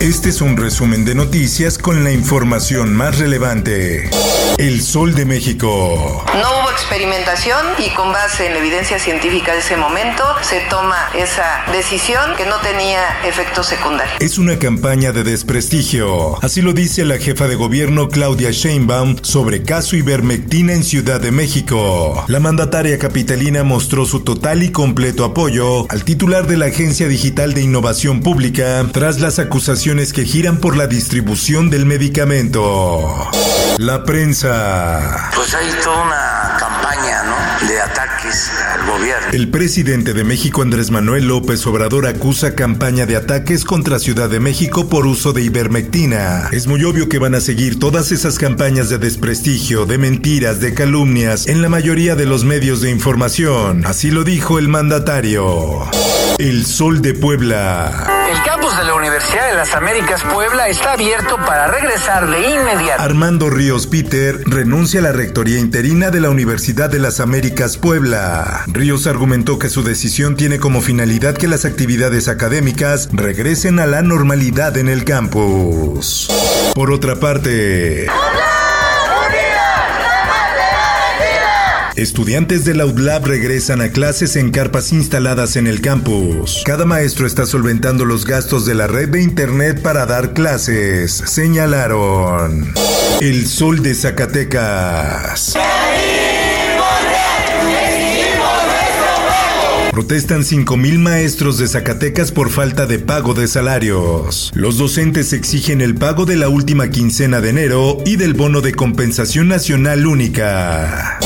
Este es un resumen de noticias con la información más relevante. El Sol de México. No hubo experimentación y con base en la evidencia científica de ese momento se toma esa decisión que no tenía efectos secundarios. Es una campaña de desprestigio. Así lo dice la jefa de gobierno Claudia Sheinbaum sobre caso ivermectina en Ciudad de México. La mandataria capitalina mostró su total y completo apoyo al titular de la Agencia Digital de Innovación Pública tras las acusaciones que giran por la distribución del medicamento. La prensa. Pues hay toda una campaña, ¿no? De ataques al gobierno. El presidente de México, Andrés Manuel López Obrador, acusa campaña de ataques contra Ciudad de México por uso de ivermectina. Es muy obvio que van a seguir todas esas campañas de desprestigio, de mentiras, de calumnias en la mayoría de los medios de información. Así lo dijo el mandatario. El Sol de Puebla. Campus de la Universidad de las Américas Puebla está abierto para regresar de inmediato. Armando Ríos Peter renuncia a la rectoría interina de la Universidad de las Américas Puebla. Ríos argumentó que su decisión tiene como finalidad que las actividades académicas regresen a la normalidad en el campus. Por otra parte... Estudiantes de la UDLAB regresan a clases en carpas instaladas en el campus. Cada maestro está solventando los gastos de la red de internet para dar clases, señalaron. El sol de Zacatecas. Protestan 5.000 maestros de Zacatecas por falta de pago de salarios. Los docentes exigen el pago de la última quincena de enero y del bono de compensación nacional única.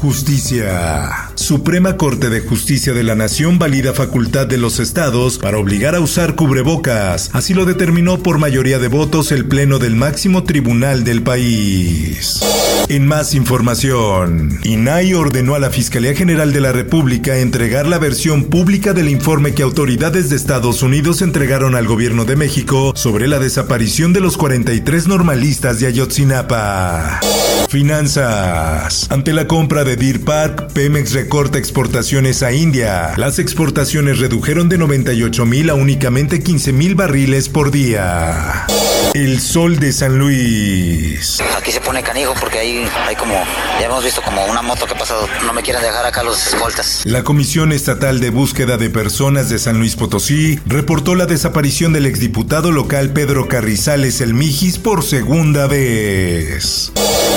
Justicia. Suprema Corte de Justicia de la Nación valida facultad de los estados para obligar a usar cubrebocas. Así lo determinó por mayoría de votos el Pleno del máximo tribunal del país. En más información, INAI ordenó a la Fiscalía General de la República entregar la versión pública del informe que autoridades de Estados Unidos entregaron al gobierno de México sobre la desaparición de los 43 normalistas de Ayotzinapa. Finanzas. Ante la compra de Deer Park, Pemex recorta exportaciones a India. Las exportaciones redujeron de 98 mil a únicamente 15 mil barriles por día. El sol de San Luis. Aquí se pone canijo porque ahí hay como, ya hemos visto como una moto que ha pasado. No me quieren dejar acá los escoltas. La Comisión Estatal de Búsqueda de Personas de San Luis Potosí reportó la desaparición del exdiputado local Pedro Carrizales El Mijis por segunda vez.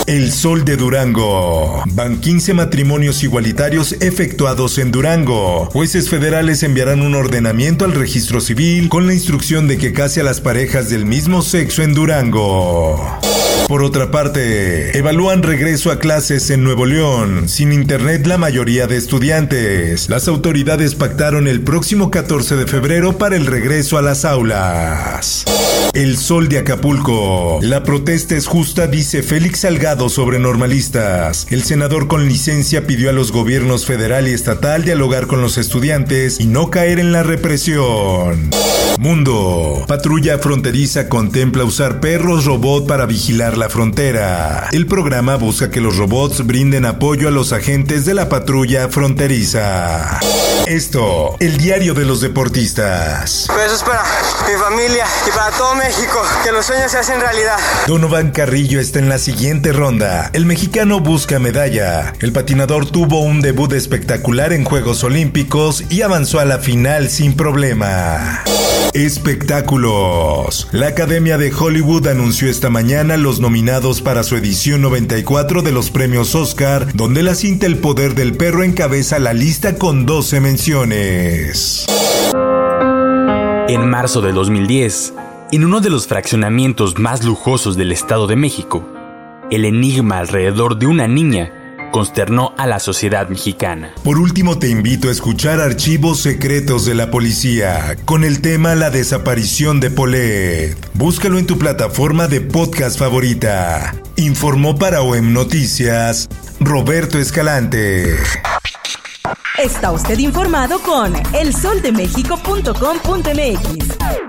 El Sol de Durango. Van 15 matrimonios igualitarios efectuados en Durango. Jueces federales enviarán un ordenamiento al registro civil con la instrucción de que case a las parejas del mismo sexo en Durango. Por otra parte, evalúan regreso a clases en Nuevo León. Sin internet la mayoría de estudiantes. Las autoridades pactaron el próximo 14 de febrero para el regreso a las aulas. El sol de Acapulco. La protesta es justa, dice Félix Salgado sobre normalistas. El senador con licencia pidió a los gobiernos federal y estatal dialogar con los estudiantes y no caer en la represión. Mundo. Patrulla fronteriza contempla usar perros robot para vigilar la frontera. El programa busca que los robots brinden apoyo a los agentes de la patrulla fronteriza. Esto, el diario de los deportistas. Eso es para mi familia y para todo México, que los sueños se hacen realidad. Donovan Carrillo está en la siguiente ronda. El mexicano busca medalla. El patinador tuvo un debut espectacular en Juegos Olímpicos y avanzó a la final sin problema. Espectáculos. La Academia de Hollywood anunció esta mañana los nominados para su edición 94 de los premios Oscar, donde la cinta El Poder del Perro encabeza la lista con 12 menciones. En marzo de 2010, en uno de los fraccionamientos más lujosos del Estado de México, el enigma alrededor de una niña consternó a la sociedad mexicana. Por último, te invito a escuchar Archivos Secretos de la Policía con el tema La desaparición de Polet. Búscalo en tu plataforma de podcast favorita. Informó para OEM Noticias Roberto Escalante. Está usted informado con elsoldemexico.com.mx.